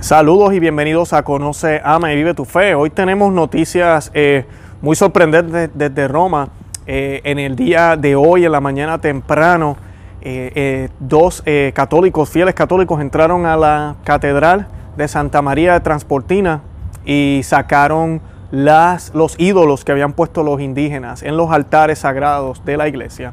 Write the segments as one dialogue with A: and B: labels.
A: Saludos y bienvenidos a Conoce, Ama y Vive tu Fe. Hoy tenemos noticias eh, muy sorprendentes desde Roma. Eh, en el día de hoy, en la mañana temprano, eh, dos católicos, fieles católicos, entraron a la Catedral de Santa María de Transportina y sacaron las, los ídolos que habían puesto los indígenas en los altares sagrados de la iglesia.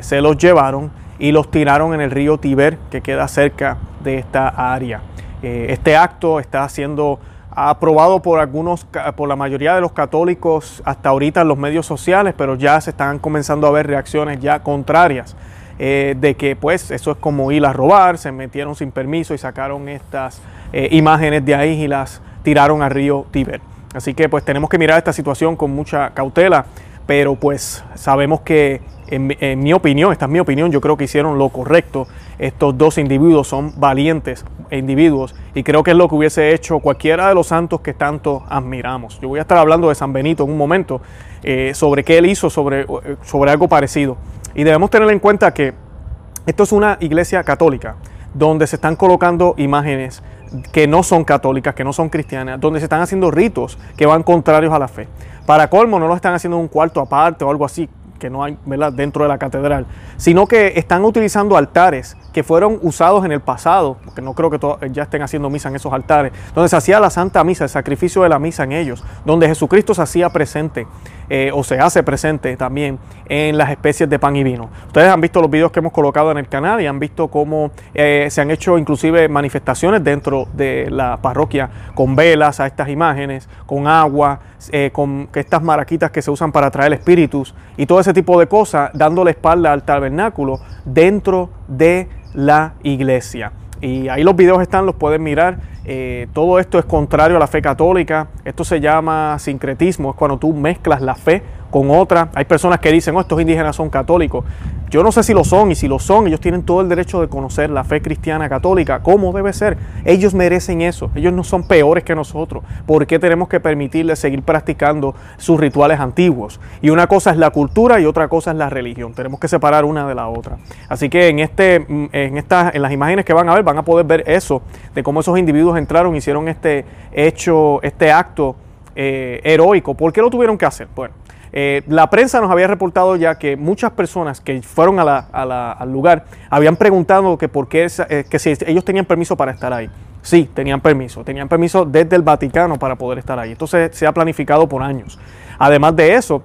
A: se los llevaron y los tiraron en el río Tiber, que queda cerca de esta área. Este acto está siendo aprobado por algunos, por la mayoría de los católicos hasta ahorita en los medios sociales, pero ya se están comenzando a ver reacciones ya contrarias. Eh, de que pues eso es como ir a robar, se metieron sin permiso y sacaron estas eh, imágenes de ahí y las tiraron al río Tíber. Así que pues tenemos que mirar esta situación con mucha cautela, pero pues sabemos que en, mi opinión, esta es mi opinión, yo creo que hicieron lo correcto. Estos dos individuos son valientes individuos y creo que es lo que hubiese hecho cualquiera de los santos que tanto admiramos. Yo voy a estar hablando de San Benito en un momento eh, sobre qué él hizo sobre, eh, sobre algo parecido. Y debemos tener en cuenta que esto es una iglesia católica donde se están colocando imágenes que no son católicas, que no son cristianas, donde se están haciendo ritos que van contrarios a la fe. Para colmo, no lo están haciendo en un cuarto aparte o algo así, que no hay dentro de la catedral, sino que están utilizando altares que fueron usados en el pasado, porque no creo que ya estén haciendo misa en esos altares, donde se hacía la Santa Misa, el sacrificio de la misa en ellos, donde Jesucristo se hacía presente eh, o se hace presente también en las especies de pan y vino. Ustedes han visto los videos que hemos colocado en el canal y han visto cómo eh, se han hecho inclusive manifestaciones dentro de la parroquia con velas a estas imágenes, con agua, eh, con estas maraquitas que se usan para traer espíritus y todo ese tipo de cosas, dándole espalda al tabernáculo dentro de la iglesia. Y ahí los videos están, los pueden mirar. Eh, todo esto es contrario a la fe católica. Esto se llama sincretismo, es cuando tú mezclas la fe con otra. Hay personas que dicen, oh, estos indígenas son católicos. Yo no sé si lo son y si lo son, ellos tienen todo el derecho de conocer la fe cristiana católica, como debe ser. Ellos merecen eso, ellos no son peores que nosotros. ¿Por qué tenemos que permitirles seguir practicando sus rituales antiguos? Y una cosa es la cultura y otra cosa es la religión. Tenemos que separar una de la otra. Así que en, este, mm, en, estas, en las imágenes que van a ver van a poder ver eso, de cómo esos individuos entraron, hicieron este hecho, este acto eh, heroico. ¿Por qué lo tuvieron que hacer? Bueno, eh, la prensa nos había reportado ya que muchas personas que fueron al lugar habían preguntado que por qué, eh, si ellos tenían permiso para estar ahí. Sí, tenían permiso. Tenían permiso desde el Vaticano para poder estar ahí. Esto se, ha planificado por años. Además de eso,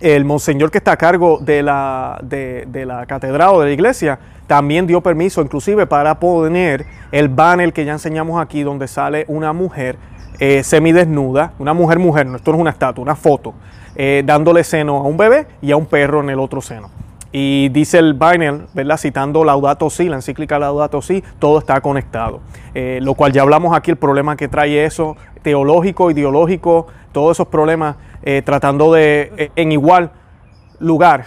A: el monseñor que está a cargo de la, de, la catedral o de la iglesia también dio permiso inclusive para poner el banner que ya enseñamos aquí donde sale una mujer eh, semidesnuda, una mujer mujer, no, esto no es una estatua, una foto, eh, dándole seno a un bebé y a un perro en el otro seno. Y dice el Binel, ¿verdad? citando Laudato Si, la encíclica Laudato Si, todo está conectado. Eh, lo cual ya hablamos aquí, el problema que trae eso, teológico, ideológico, todos esos problemas, eh, tratando de, en igual lugar,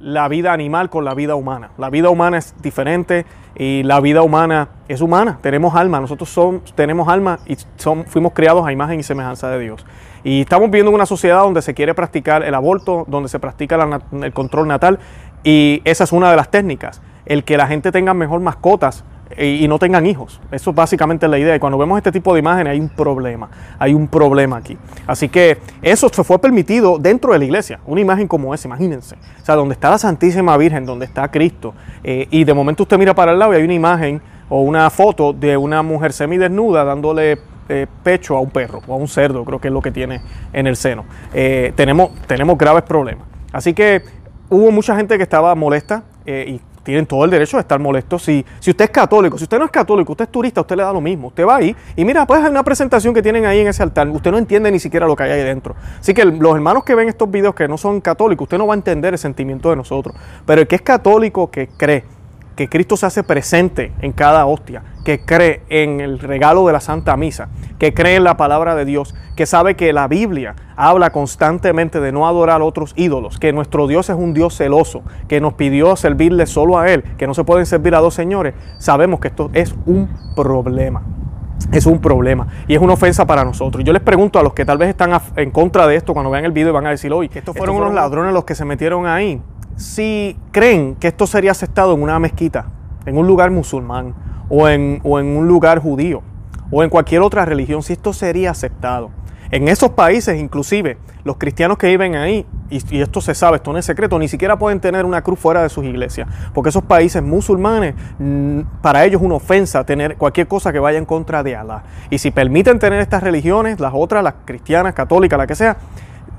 A: la vida animal con la vida humana. La vida humana es diferente y la vida humana es humana. Tenemos alma, nosotros somos, tenemos alma y son, fuimos creados a imagen y semejanza de Dios. Y estamos viviendo en una sociedad donde se quiere practicar el aborto, donde se practica el control natal y esa es una de las técnicas. El que la gente tenga mejor mascotas y, no tengan hijos. Eso es básicamente la idea. Y cuando vemos este tipo de imágenes hay un problema. Hay un problema aquí. Así que eso se fue permitido dentro de la iglesia. Una imagen como esa, imagínense. O sea, donde está la Santísima Virgen, donde está Cristo. Eh, y de momento usted mira para el lado y hay una imagen o una foto de una mujer semidesnuda dándole eh, pecho a un perro o a un cerdo, creo que es lo que tiene en el seno. Eh, tenemos, tenemos graves problemas. Así que hubo mucha gente que estaba molesta eh, y tienen todo el derecho de estar molestos. Si, si usted es católico, si usted no es católico, usted es turista, usted le da lo mismo. Usted va ahí y mira, pues hay una presentación que tienen ahí en ese altar. Usted no entiende ni siquiera lo que hay ahí dentro. Así que los hermanos que ven estos videos que no son católicos, usted no va a entender el sentimiento de nosotros. Pero el que es católico, que cree que Cristo se hace presente en cada hostia, que cree en el regalo de la Santa Misa, que cree en la palabra de Dios, que sabe que la Biblia habla constantemente de no adorar a otros ídolos, que nuestro Dios es un Dios celoso, que nos pidió servirle solo a Él, que no se pueden servir a dos señores, sabemos que esto es un problema. Es un problema y es una ofensa para nosotros. Yo les pregunto a los que tal vez están en contra de esto cuando vean el video y van a decir, oye, que estos fueron unos ladrones los que se metieron ahí si creen que esto sería aceptado en una mezquita, en un lugar musulmán o en, un lugar judío o en cualquier otra religión, si esto sería aceptado. En esos países, inclusive, los cristianos que viven ahí, y, esto se sabe, esto no es secreto, ni siquiera pueden tener una cruz fuera de sus iglesias, porque esos países musulmanes, mm, para ellos es una ofensa tener cualquier cosa que vaya en contra de Alá. Y si permiten tener estas religiones, las otras, las cristianas, católicas, la que sea,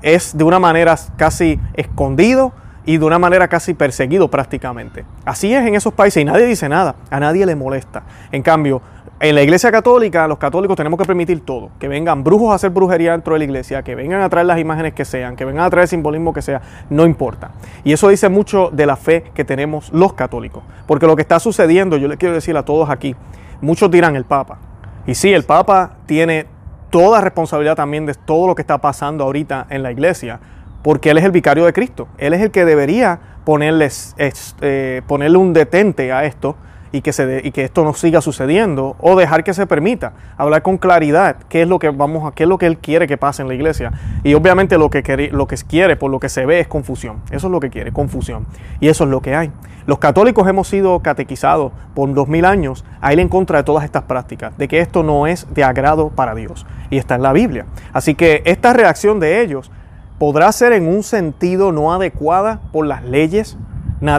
A: es de una manera casi escondido y de una manera casi perseguido prácticamente. Así es en esos países y nadie dice nada, a nadie le molesta. En cambio, en la iglesia católica, los católicos tenemos que permitir todo. Que vengan brujos a hacer brujería dentro de la iglesia, que vengan a traer las imágenes que sean, que vengan a traer el simbolismo que sea, no importa. Y eso dice mucho de la fe que tenemos los católicos. Porque lo que está sucediendo, yo les quiero decir a todos aquí, muchos dirán el Papa. Y sí, el Papa tiene toda responsabilidad también de todo lo que está pasando ahorita en la iglesia, porque él es el vicario de Cristo. Él es el que debería ponerles, eh, ponerle un detente a esto y que, se y que esto no siga sucediendo o dejar que se permita hablar con claridad qué es lo que vamos a qué es lo que él quiere que pase en la iglesia. Y obviamente lo que quiere, lo que quiere por lo que se ve es confusión. Eso es lo que quiere confusión. Y eso es lo que hay. Los católicos hemos sido catequizados por dos mil años a ir en contra de todas estas prácticas de que esto no es de agrado para Dios. Y está en la Biblia. Así que esta reacción de ellos podrá ser en un sentido no adecuada por las leyes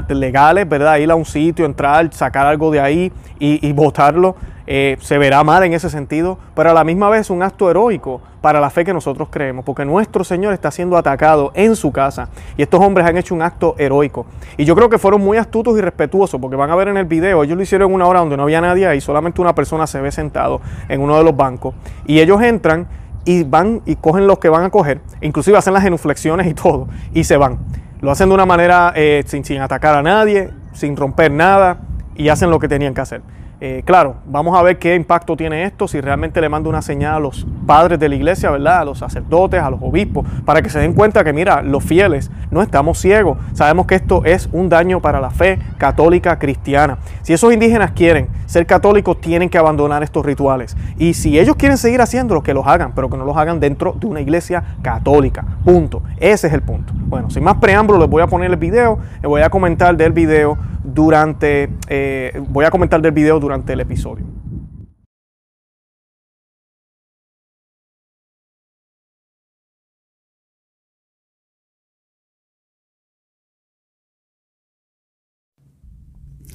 A: legales, ¿verdad? Ir a un sitio, entrar, sacar algo de ahí y, y votarlo, eh, se verá mal en ese sentido, pero a la misma vez un acto heroico para la fe que nosotros creemos, porque nuestro Señor está siendo atacado en su casa y estos hombres han hecho un acto heroico. Y yo creo que fueron muy astutos y respetuosos, porque van a ver en el video, ellos lo hicieron en una hora donde no había nadie ahí, solamente una persona se ve sentado en uno de los bancos y ellos entran y van y cogen los que van a coger, inclusive hacen las genuflexiones y todo, y se van. Lo hacen de una manera eh, sin, sin atacar a nadie, sin romper nada y hacen lo que tenían que hacer. Eh, claro, vamos a ver qué impacto tiene esto, si realmente le manda una señal a los padres de la iglesia, ¿verdad? A los sacerdotes, a los obispos, para que se den cuenta que, mira, los fieles no estamos ciegos. Sabemos que esto es un daño para la fe católica cristiana. Si esos indígenas quieren ser católicos, tienen que abandonar estos rituales. Y si ellos quieren seguir haciéndolo, que los hagan, pero que no los hagan dentro de una iglesia católica. Punto. Ese es el punto. Bueno, sin más preámbulo, les voy a poner el video, les voy a comentar del video durante, eh, voy a comentar del video durante el episodio.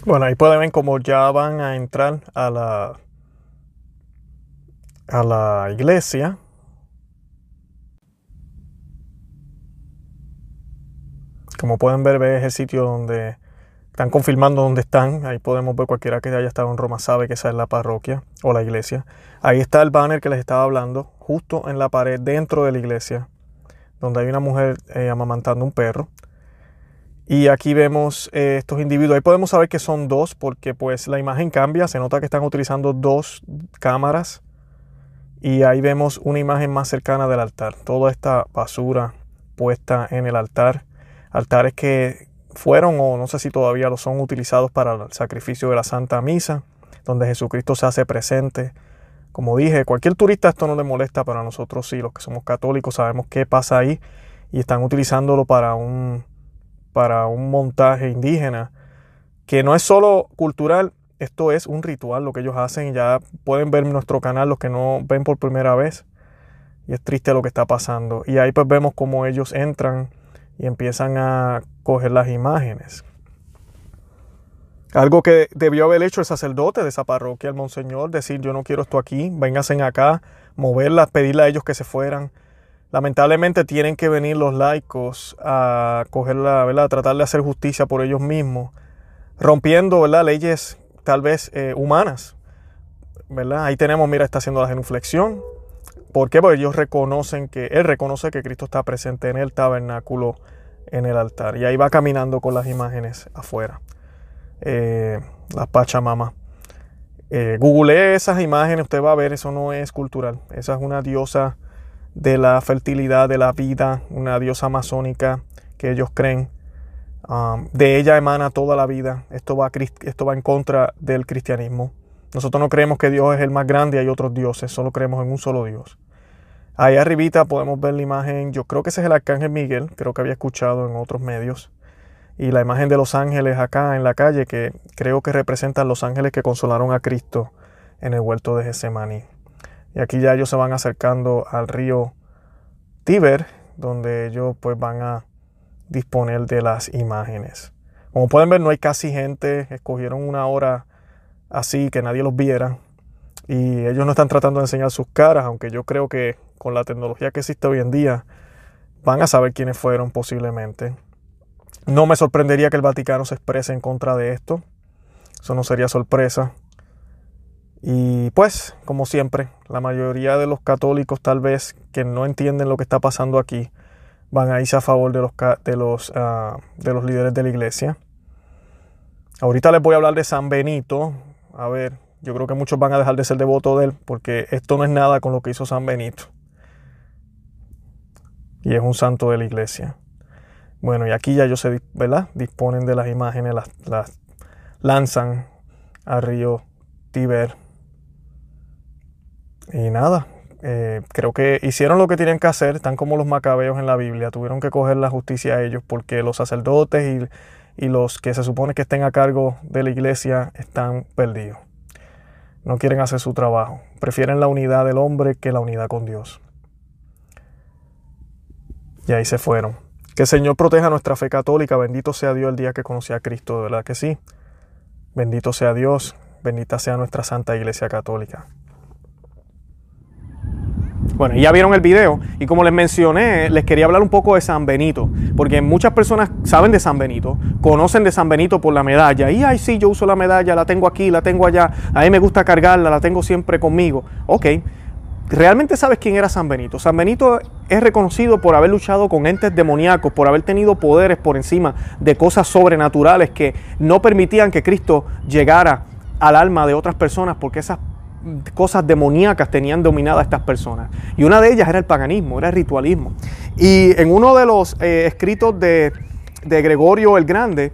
A: Bueno, ahí pueden ver cómo ya van a entrar a la, a la iglesia. Como pueden ver, ve es el sitio donde están confirmando dónde están. Ahí podemos ver cualquiera que haya estado en Roma sabe que esa es la parroquia o la iglesia. Ahí está el banner que les estaba hablando, justo en la pared dentro de la iglesia, donde hay una mujer eh, amamantando un perro. Y aquí vemos eh, estos individuos. Ahí podemos saber que son dos porque pues la imagen cambia. Se nota que están utilizando dos cámaras. Y ahí vemos una imagen más cercana del altar. Toda esta basura puesta en el altar. Altares que fueron o no sé si todavía lo son utilizados para el sacrificio de la Santa Misa, donde Jesucristo se hace presente. Como dije, cualquier turista esto no le molesta, pero nosotros sí, los que somos católicos sabemos qué pasa ahí y están utilizándolo para un, para un montaje indígena que no es solo cultural, esto es un ritual lo que ellos hacen. Ya pueden ver nuestro canal los que no ven por primera vez. Y es triste lo que está pasando. Y ahí pues vemos cómo ellos entran y empiezan a coger las imágenes. Algo que debió haber hecho el sacerdote de esa parroquia, el monseñor, decir yo no quiero esto aquí, vénganse acá, moverlas, pedirle a ellos que se fueran. Lamentablemente tienen que venir los laicos a cogerla, ¿verdad? a tratar de hacer justicia por ellos mismos, rompiendo ¿verdad? leyes tal vez eh, humanas. ¿verdad? Ahí tenemos, mira, está haciendo la genuflexión. ¿Por qué? Porque ellos reconocen que, él reconoce que Cristo está presente en el tabernáculo, en el altar. Y ahí va caminando con las imágenes afuera. Eh, la Pachamama. Eh, Google esas imágenes, usted va a ver, eso no es cultural. Esa es una diosa de la fertilidad, de la vida, una diosa amazónica que ellos creen. Um, de ella emana toda la vida. Esto va, esto va en contra del cristianismo. Nosotros no creemos que Dios es el más grande y hay otros dioses, solo creemos en un solo Dios. Ahí arribita podemos ver la imagen, yo creo que ese es el arcángel Miguel, creo que había escuchado en otros medios. Y la imagen de los ángeles acá en la calle, que creo que representan los ángeles que consolaron a Cristo en el huerto de Getsemaní. Y aquí ya ellos se van acercando al río Tíber, donde ellos pues van a disponer de las imágenes. Como pueden ver, no hay casi gente. Escogieron una hora así que nadie los viera. Y ellos no están tratando de enseñar sus caras, aunque yo creo que con la tecnología que existe hoy en día van a saber quiénes fueron posiblemente. No me sorprendería que el Vaticano se exprese en contra de esto. Eso no sería sorpresa. Y pues, como siempre, la mayoría de los católicos tal vez que no entienden lo que está pasando aquí van a irse a favor de los, de los, ah, de los líderes de la iglesia. Ahorita les voy a hablar de San Benito. A ver, yo creo que muchos van a dejar de ser devotos de él porque esto no es nada con lo que hizo San Benito. Y es un santo de la iglesia. Bueno, y aquí ya ellos se ¿verdad? disponen de las imágenes, las, las lanzan al río Tíber. Y nada, eh, creo que hicieron lo que tenían que hacer, están como los macabeos en la Biblia, tuvieron que coger la justicia a ellos porque los sacerdotes y, y los que se supone que estén a cargo de la iglesia están perdidos. No quieren hacer su trabajo, prefieren la unidad del hombre que la unidad con Dios. Y ahí se fueron. Que el Señor proteja nuestra fe católica. Bendito sea Dios el día que conocí a Cristo, de verdad que sí. Bendito sea Dios, bendita sea nuestra Santa Iglesia Católica. Bueno, ya vieron el video y como les mencioné, les quería hablar un poco de San Benito, porque muchas personas saben de San Benito, conocen de San Benito por la medalla, y ay sí, yo uso la medalla, la tengo aquí, la tengo allá, a mí me gusta cargarla, la tengo siempre conmigo. Ok, ¿realmente sabes quién era San Benito? San Benito es reconocido por haber luchado con entes demoníacos, por haber tenido poderes por encima de cosas sobrenaturales que no permitían que Cristo llegara al alma de otras personas, porque esas cosas demoníacas tenían dominada a estas personas. Y una de ellas era el paganismo, era el ritualismo. Y en uno de los eh, escritos de, de Gregorio el Grande,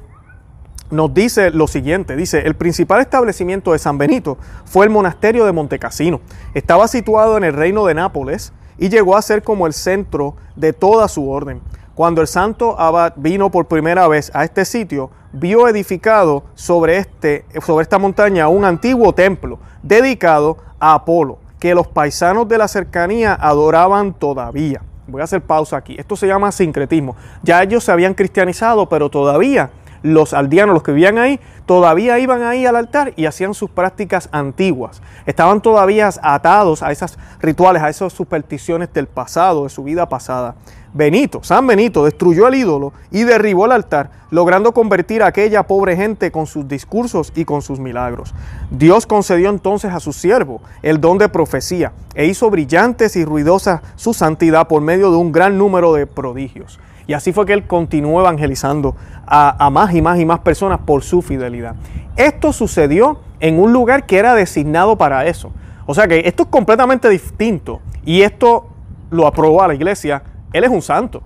A: nos dice lo siguiente, dice, el principal establecimiento de San Benito fue el monasterio de Montecassino. Estaba situado en el reino de Nápoles y llegó a ser como el centro de toda su orden. Cuando el santo abad vino por primera vez a este sitio, vio edificado sobre, este, sobre esta montaña un antiguo templo dedicado a Apolo, que los paisanos de la cercanía adoraban todavía. Voy a hacer pausa aquí. Esto se llama sincretismo. Ya ellos se habían cristianizado, pero todavía los aldeanos, los que vivían ahí, todavía iban ahí al altar y hacían sus prácticas antiguas. Estaban todavía atados a esos rituales, a esas supersticiones del pasado, de su vida pasada. Benito, San Benito, destruyó el ídolo y derribó el altar, logrando convertir a aquella pobre gente con sus discursos y con sus milagros. Dios concedió entonces a su siervo el don de profecía e hizo brillantes y ruidosas su santidad por medio de un gran número de prodigios. Y así fue que él continuó evangelizando a, más y más y más personas por su fidelidad. Esto sucedió en un lugar que era designado para eso. O sea que esto es completamente distinto. Y esto lo aprobó a la iglesia. Él es un santo.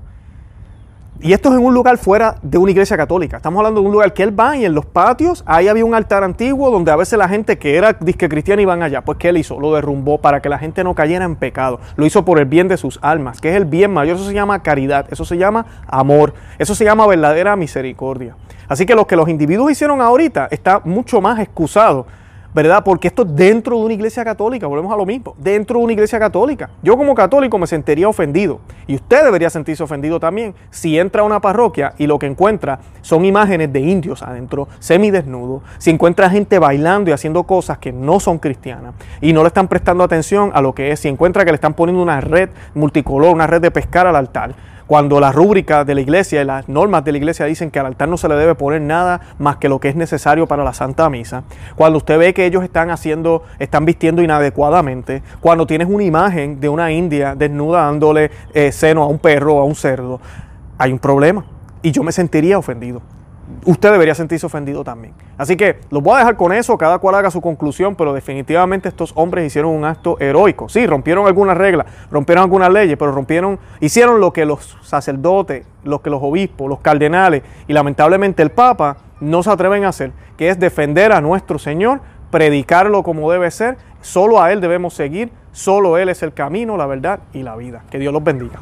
A: Y esto es en un lugar fuera de una iglesia católica. Estamos hablando de un lugar que él va y en los patios, ahí había un altar antiguo donde a veces la gente que era disque cristiana iban allá. Pues ¿qué él hizo? Lo derrumbó para que la gente no cayera en pecado. Lo hizo por el bien de sus almas, que es el bien mayor. Eso se llama caridad, eso se llama amor, eso se llama verdadera misericordia. Así que lo que los individuos hicieron ahorita está mucho más excusado ¿verdad? Porque esto es dentro de una iglesia católica, volvemos a lo mismo, dentro de una iglesia católica. Yo como católico me sentiría ofendido y usted debería sentirse ofendido también si entra a una parroquia y lo que encuentra son imágenes de indios adentro, semidesnudos, si encuentra gente bailando y haciendo cosas que no son cristianas y no le están prestando atención a lo que es, si encuentra que le están poniendo una red multicolor, una red de pescar al altar, cuando la rúbrica de la iglesia y las normas de la iglesia dicen que al altar no se le debe poner nada más que lo que es necesario para la Santa Misa, cuando usted ve que ellos están haciendo, están vistiendo inadecuadamente, cuando tienes una imagen de una india desnuda dándole eh, seno a un perro o a un cerdo, hay un problema. Y yo me sentiría ofendido usted debería sentirse ofendido también. Así que los voy a dejar con eso, cada cual haga su conclusión, pero definitivamente estos hombres hicieron un acto heroico. Sí, rompieron algunas reglas, rompieron algunas leyes, pero rompieron, hicieron lo que los sacerdotes, lo que los obispos, los cardenales y lamentablemente el Papa no se atreven a hacer, que es defender a nuestro Señor, predicarlo como debe ser, solo a Él debemos seguir, solo Él es el camino, la verdad y la vida. Que Dios los bendiga.